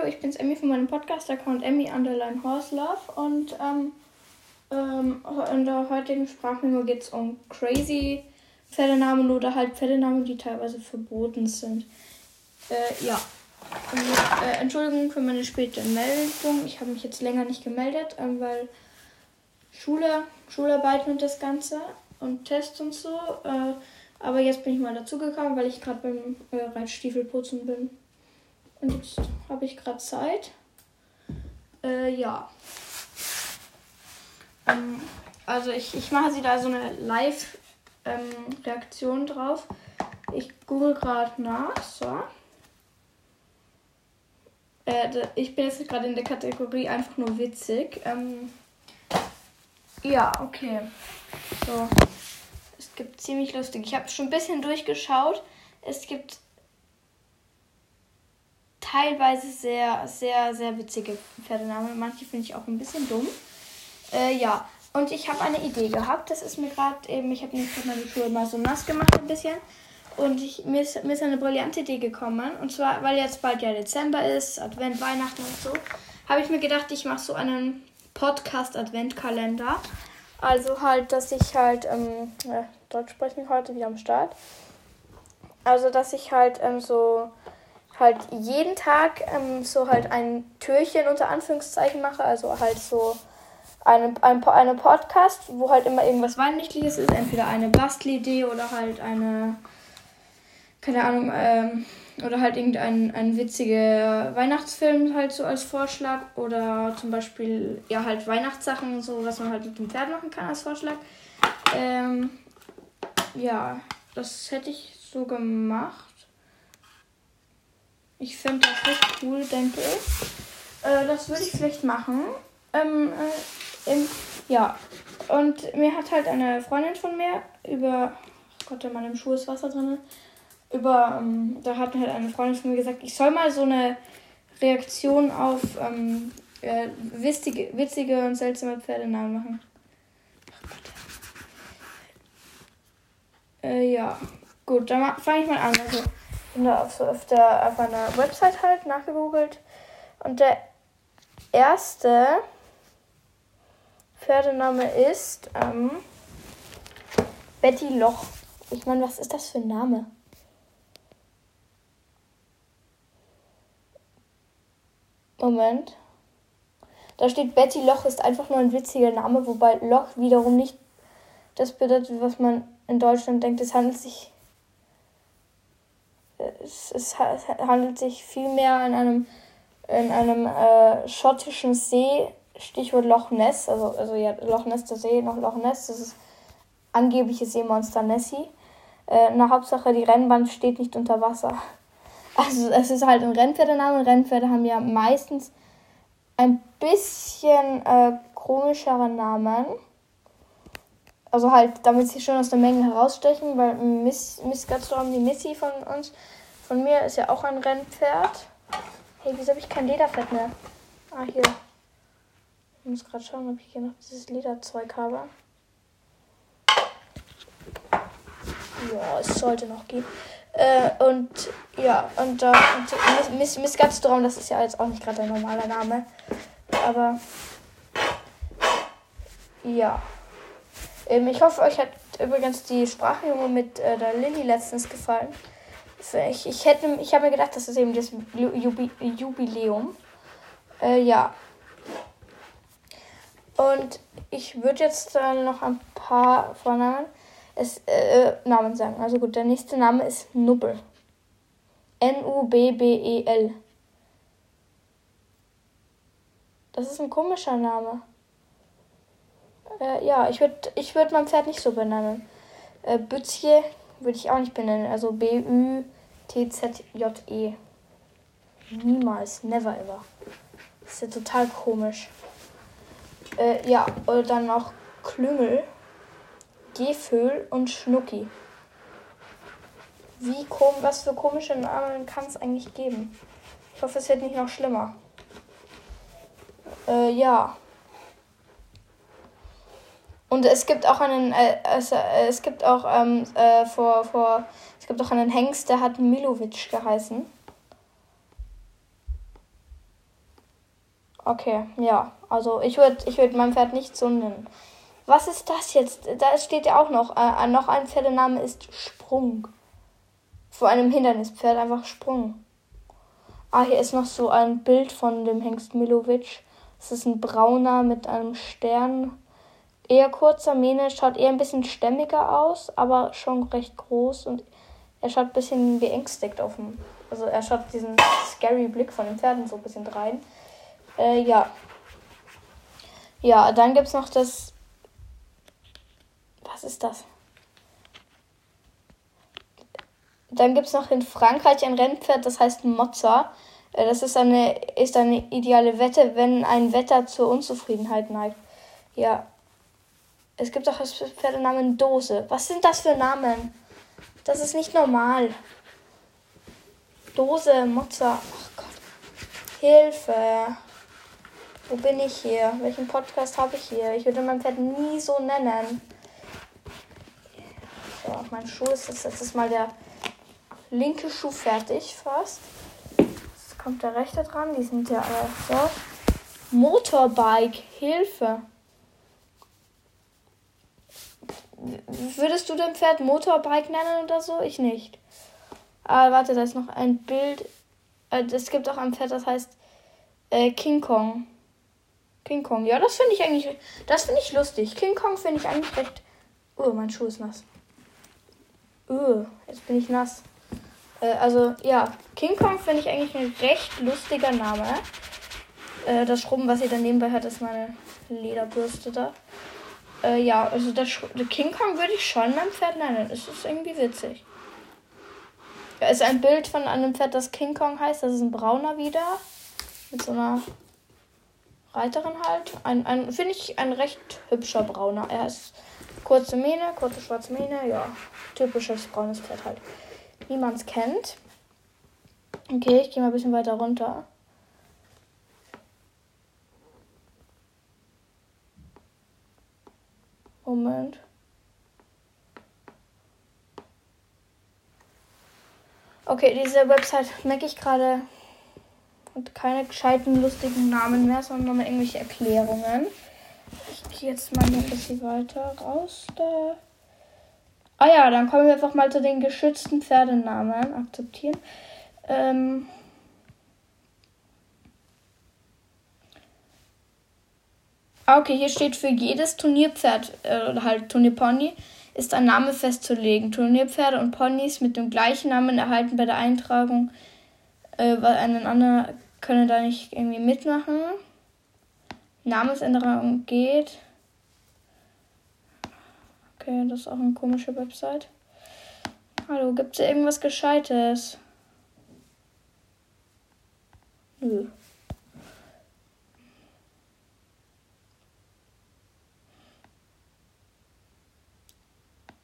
hallo, ich bin's Emmy von meinem Podcast-Account Emmy Underline Horse Love und ähm, ähm, in der heutigen Sprachmemo geht es um crazy Pferdenamen oder halt Pferdenamen, die teilweise verboten sind. Äh, ja. Und, äh, Entschuldigung für meine späte Meldung. Ich habe mich jetzt länger nicht gemeldet, ähm, weil Schule, Schularbeiten und das Ganze und Tests und so. Äh, aber jetzt bin ich mal dazugekommen, weil ich gerade beim äh, Reitstiefelputzen bin. Und jetzt habe ich gerade Zeit. Äh, ja. Ähm, also ich, ich mache sie da so eine Live-Reaktion ähm, drauf. Ich google gerade nach. So. Äh, ich bin jetzt gerade in der Kategorie einfach nur witzig. Ähm, ja, okay. So. Es gibt ziemlich lustig. Ich habe schon ein bisschen durchgeschaut. Es gibt teilweise sehr, sehr, sehr witzige Pferdenamen. Manche finde ich auch ein bisschen dumm. Äh, ja, und ich habe eine Idee gehabt. Das ist mir gerade eben, ich habe nämlich gerade meine Schuhe mal so nass gemacht ein bisschen. Und ich, mir, ist, mir ist eine brillante Idee gekommen. Und zwar, weil jetzt bald ja Dezember ist, Advent, Weihnachten und so, habe ich mir gedacht, ich mache so einen Podcast-Adventkalender. Also halt, dass ich halt, ähm, ja, Deutsch sprechen heute wieder am Start. Also, dass ich halt ähm, so halt jeden Tag ähm, so halt ein Türchen unter Anführungszeichen mache, also halt so eine, ein, eine Podcast, wo halt immer irgendwas Weihnachtliches ist, entweder eine Bastelidee oder halt eine, keine Ahnung, ähm, oder halt irgendein ein witziger Weihnachtsfilm halt so als Vorschlag oder zum Beispiel ja halt Weihnachtssachen, so was man halt mit dem Pferd machen kann als Vorschlag. Ähm, ja, das hätte ich so gemacht. Ich finde das recht cool, denke ich. Äh, das würde ich vielleicht machen. Ähm, äh, im, ja, und mir hat halt eine Freundin von mir über, oh Gott, in meinem Schuh ist Wasser drin, über, ähm, da hat halt eine Freundin von mir gesagt, ich soll mal so eine Reaktion auf ähm, äh, witzige, witzige und seltsame Pferdenamen machen. Ach Gott. Äh, ja, gut, dann fange ich mal an. Also, bin da auf, auf, der, auf einer Website halt nachgegoogelt. Und der erste Pferdename ist ähm, Betty Loch. Ich meine, was ist das für ein Name? Moment. Da steht Betty Loch ist einfach nur ein witziger Name, wobei Loch wiederum nicht das bedeutet, was man in Deutschland denkt. Es handelt sich es, es, handelt sich vielmehr an einem, in einem äh, schottischen See, Stichwort Loch Ness, also, also ja, Loch Ness der See, noch Loch Ness, das ist angebliche Seemonster Nessie. Äh, na, Hauptsache, die Rennbahn steht nicht unter Wasser. Also, es ist halt ein Rennpferdename. Rennpferde haben ja meistens ein bisschen äh, komischere Namen. Also halt, damit sie schon aus der Menge herausstechen, weil Miss, Miss Gatstorm, die Missy von uns, von mir ist ja auch ein Rennpferd. Hey, wieso habe ich kein Lederfett mehr? Ah, hier. Ich muss gerade schauen, ob ich hier noch dieses Lederzeug habe. Ja, es sollte noch gehen. Äh, und ja, und da äh, Miss, Miss Gatstorm, das ist ja jetzt auch nicht gerade ein normaler Name. Aber ja. Ähm, ich hoffe, euch hat übrigens die Sprachübung mit äh, der Lilly letztens gefallen. Ich, ich, ich habe mir gedacht, das ist eben das Jubiläum. Äh, ja. Und ich würde jetzt dann noch ein paar Vornamen es, äh, Namen sagen. Also gut, der nächste Name ist Nubbel. N-U-B-B-E-L. Das ist ein komischer Name. Äh, ja, ich würde ich würd mein Pferd nicht so benennen. Äh, Bützje würde ich auch nicht benennen. Also B-Ü-T-Z-J-E. Niemals, never ever. Ist ja total komisch. Äh, ja, oder dann noch Klüngel, Geföhl und Schnucki. Wie kom was für komische Namen kann es eigentlich geben? Ich hoffe, es wird nicht noch schlimmer. Äh, ja. Und es gibt auch einen, äh, es, äh, es gibt auch ähm, äh, vor, vor, es gibt auch einen Hengst, der hat Milovic geheißen. Okay, ja. Also ich würde ich würd mein Pferd nicht so nennen. Was ist das jetzt? Da steht ja auch noch. Äh, noch ein Pferdename ist Sprung. Vor einem Hindernispferd einfach Sprung. Ah, hier ist noch so ein Bild von dem Hengst Milovic. Es ist ein brauner mit einem Stern. Eher kurzer Mähne, schaut eher ein bisschen stämmiger aus, aber schon recht groß und er schaut ein bisschen beängstigt auf dem. Also er schaut diesen scary Blick von den Pferden so ein bisschen rein. Äh, ja. Ja, dann gibt es noch das. Was ist das? Dann gibt es noch in Frankreich ein Rennpferd, das heißt Mozza. Äh, das ist eine, ist eine ideale Wette, wenn ein Wetter zur Unzufriedenheit neigt. Ja. Es gibt auch das Pferdenamen Dose. Was sind das für Namen? Das ist nicht normal. Dose, Mozza. Ach Gott. Hilfe. Wo bin ich hier? Welchen Podcast habe ich hier? Ich würde mein Pferd nie so nennen. So, mein Schuh ist jetzt, jetzt mal der linke Schuh fertig fast kommt der rechte dran. Die sind ja alle so. Motorbike, Hilfe. Würdest du dein Pferd Motorbike nennen oder so? Ich nicht. Aber warte, da ist noch ein Bild. Äh, es gibt auch ein Pferd, das heißt äh, King Kong. King Kong, ja, das finde ich eigentlich. Das finde ich lustig. King Kong finde ich eigentlich recht. Oh, mein Schuh ist nass. Oh, jetzt bin ich nass. Äh, also ja, King Kong finde ich eigentlich ein recht lustiger Name. Äh, das Schrubben, was ihr dann nebenbei hat, ist meine Lederbürste da. Äh, ja, also das King Kong würde ich schon mein Pferd nennen. Es ist irgendwie witzig. Ja, ist ein Bild von einem Pferd, das King Kong heißt. Das ist ein brauner wieder. Mit so einer Reiterin halt. Ein, ein finde ich ein recht hübscher brauner. Er ist kurze Mähne, kurze schwarze Mähne, ja. Typisches braunes Pferd halt wie man es kennt. Okay, ich gehe mal ein bisschen weiter runter. Moment. Okay, diese Website merke ich gerade hat keine gescheiten, lustigen Namen mehr, sondern nur irgendwelche Erklärungen. Ich gehe jetzt mal ein bisschen weiter raus da. Ah ja, dann kommen wir einfach mal zu den geschützten Pferdenamen. Akzeptieren. Ähm okay, hier steht für jedes Turnierpferd, äh, halt Turnierpony, ist ein Name festzulegen. Turnierpferde und Ponys mit dem gleichen Namen erhalten bei der Eintragung, äh, weil einen anderen können da nicht irgendwie mitmachen. Namensänderung geht. Okay, das ist auch eine komische Website. Hallo, gibt es irgendwas Gescheites? Nö.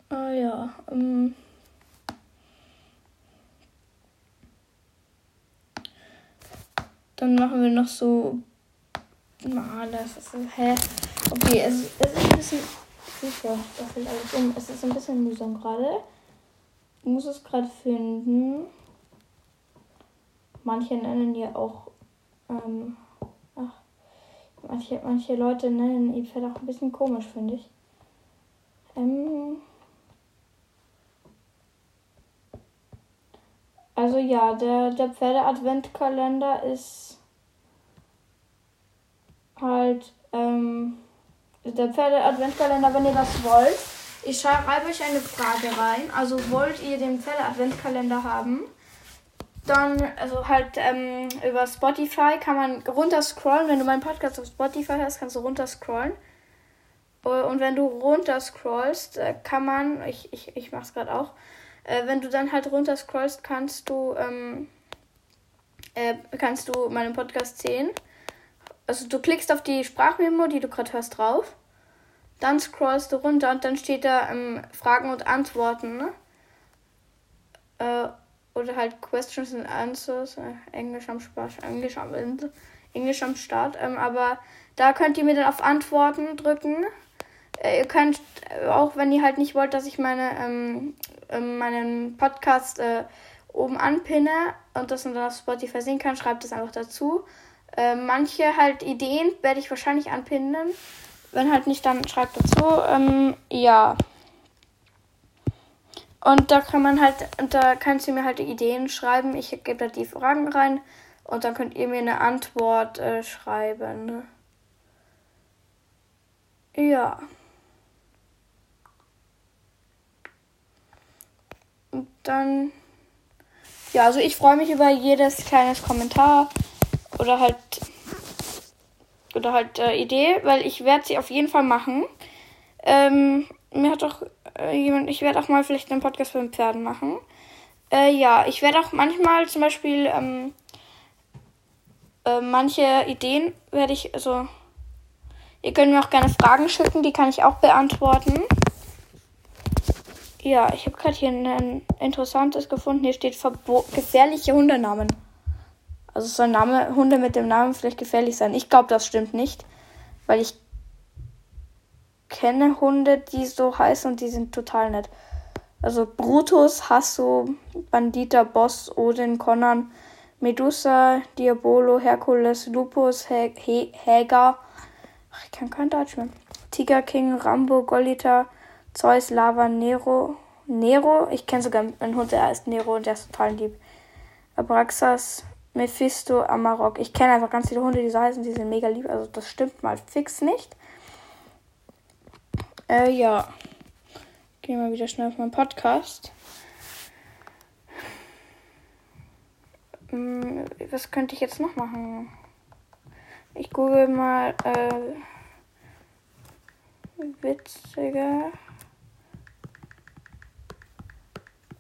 Ah ja. Ähm. Dann machen wir noch so. Ah, das ist. Hä? Okay, es, es ist ein bisschen Hilfe, das fällt alles um. Es ist ein bisschen mühsam gerade. Ich muss es gerade finden. Manche nennen ja auch. Ähm, ach, manche, manche Leute nennen ihr Pferd auch ein bisschen komisch, finde ich. Ähm, also ja, der, der Pferde-Adventkalender ist halt. Ähm, der Pferde-Adventkalender, wenn ihr das wollt. Ich schreibe euch eine Frage rein. Also wollt ihr den Pferde-Adventkalender haben? Dann, also halt ähm, über Spotify kann man runterscrollen. Wenn du meinen Podcast auf Spotify hörst, kannst du runterscrollen. Und wenn du runterscrollst, äh, kann man, ich, ich, ich mach's gerade auch, äh, wenn du dann halt runterscrollst, kannst du, ähm, äh, kannst du meinen Podcast sehen also du klickst auf die Sprachmemo, die du gerade hörst, drauf. Dann scrollst du runter und dann steht da ähm, Fragen und Antworten. Ne? Äh, oder halt Questions and Answers. Äh, Englisch am Spaß, Englisch am. Englisch am Start. Ähm, aber da könnt ihr mir dann auf Antworten drücken. Äh, ihr könnt auch, wenn ihr halt nicht wollt, dass ich meine, ähm, ähm meinen Podcast äh, oben anpinne und das dann auf Spotify sehen kann, schreibt es einfach dazu. Äh, manche halt Ideen werde ich wahrscheinlich anpinnen. Wenn halt nicht, dann schreibt dazu. Ähm, ja. Und da kann man halt, da kannst du mir halt Ideen schreiben. Ich gebe da die Fragen rein und dann könnt ihr mir eine Antwort äh, schreiben. Ja. Und dann. Ja, also ich freue mich über jedes kleines Kommentar oder halt oder halt äh, Idee, weil ich werde sie auf jeden Fall machen. Ähm, mir hat doch äh, jemand, ich werde auch mal vielleicht einen Podcast mit Pferden machen. Äh, ja, ich werde auch manchmal zum Beispiel ähm, äh, manche Ideen werde ich, also ihr könnt mir auch gerne Fragen schicken, die kann ich auch beantworten. Ja, ich habe gerade hier ein interessantes gefunden. Hier steht Verbo gefährliche Hundenamen. Also soll Name, Hunde mit dem Namen vielleicht gefährlich sein. Ich glaube, das stimmt nicht, weil ich kenne Hunde, die so heißen und die sind total nett. Also Brutus, Hasso, Bandita, Boss, Odin, Conan, Medusa, Diabolo, Herkules, Lupus, Hä Hä Häger. Ach, ich kann kein Deutsch mehr. Tiger King, Rambo, Golita, Zeus, Lava, Nero. Nero, ich kenne sogar einen Hund, der heißt Nero und der ist total lieb. Abraxas, Mephisto, Amarok. Ich kenne einfach ganz viele Hunde, die so heißen, die sind mega lieb. Also das stimmt mal fix nicht. Äh, ja. Gehen wir wieder schnell auf meinen Podcast. Hm, was könnte ich jetzt noch machen? Ich google mal äh, witzige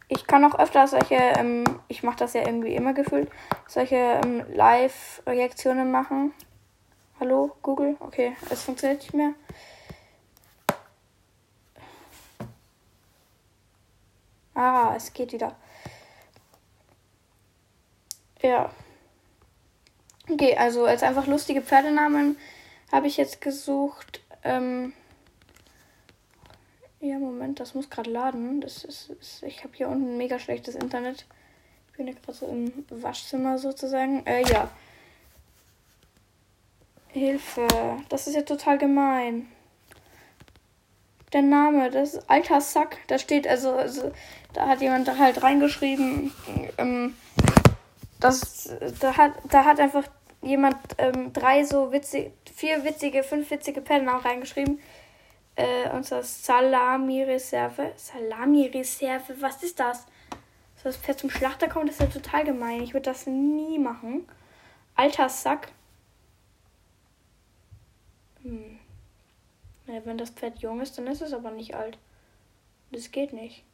ich kann auch öfter solche, ähm, ich mache das ja irgendwie immer gefühlt, solche ähm, Live-Reaktionen machen. Hallo, Google? Okay, es funktioniert nicht mehr. Ah, es geht wieder. Ja. Okay, also als einfach lustige Pferdenamen habe ich jetzt gesucht. Ähm, ja, Moment, das muss gerade laden. Das ist, ist ich habe hier unten mega schlechtes Internet. Ich bin ja gerade so im Waschzimmer sozusagen. Äh, ja. Hilfe. Das ist ja total gemein. Der Name, das ist alter Sack. Da steht also, also da hat jemand da halt reingeschrieben. Ähm, das, da hat, da hat einfach jemand ähm, drei so witzige, vier witzige, fünf witzige Pennnamen reingeschrieben äh, unsere Salami-Reserve. Salami-Reserve, was ist das? Soll das Pferd zum Schlachter kommen? Das ist ja total gemein. Ich würde das nie machen. Alter Sack. Hm. Ja, wenn das Pferd jung ist, dann ist es aber nicht alt. Das geht nicht.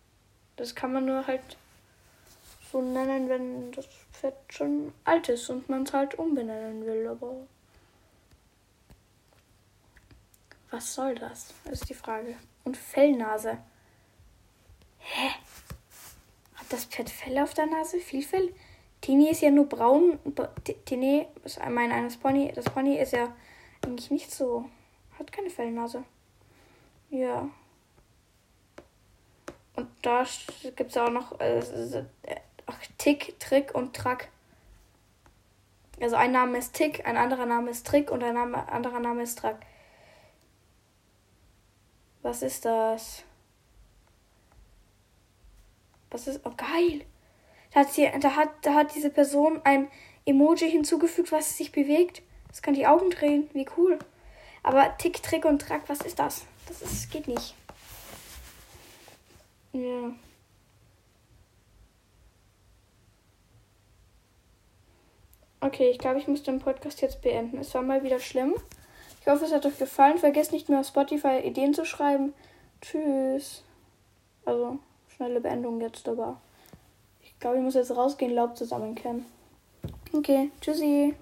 Das kann man nur halt so nennen, wenn das Pferd schon alt ist und man es halt umbenennen will. Aber Was soll das? Ist die Frage. Und Fellnase. Hä? Hat das Pferd Fell auf der Nase? Viel Fell? Tini ist ja nur braun. Tini ist mein eines Pony. Das Pony ist ja eigentlich nicht so. Hat keine Fellnase. Ja. Und da gibt es auch noch äh, ach, Tick, Trick und Track. Also ein Name ist Tick, ein anderer Name ist Trick und ein Name, anderer Name ist Track. Was ist das? Was ist. Oh, geil! Da hat, sie, da, hat, da hat diese Person ein Emoji hinzugefügt, was sich bewegt. Das kann die Augen drehen. Wie cool. Aber Tick, Trick und Track, was ist das? Das ist, geht nicht. Ja. Okay, ich glaube, ich muss den Podcast jetzt beenden. Es war mal wieder schlimm. Ich hoffe, es hat euch gefallen. Vergesst nicht mehr auf Spotify Ideen zu schreiben. Tschüss. Also, schnelle Beendung jetzt, aber ich glaube, ich muss jetzt rausgehen, Laub zusammenkehren. Okay, tschüssi.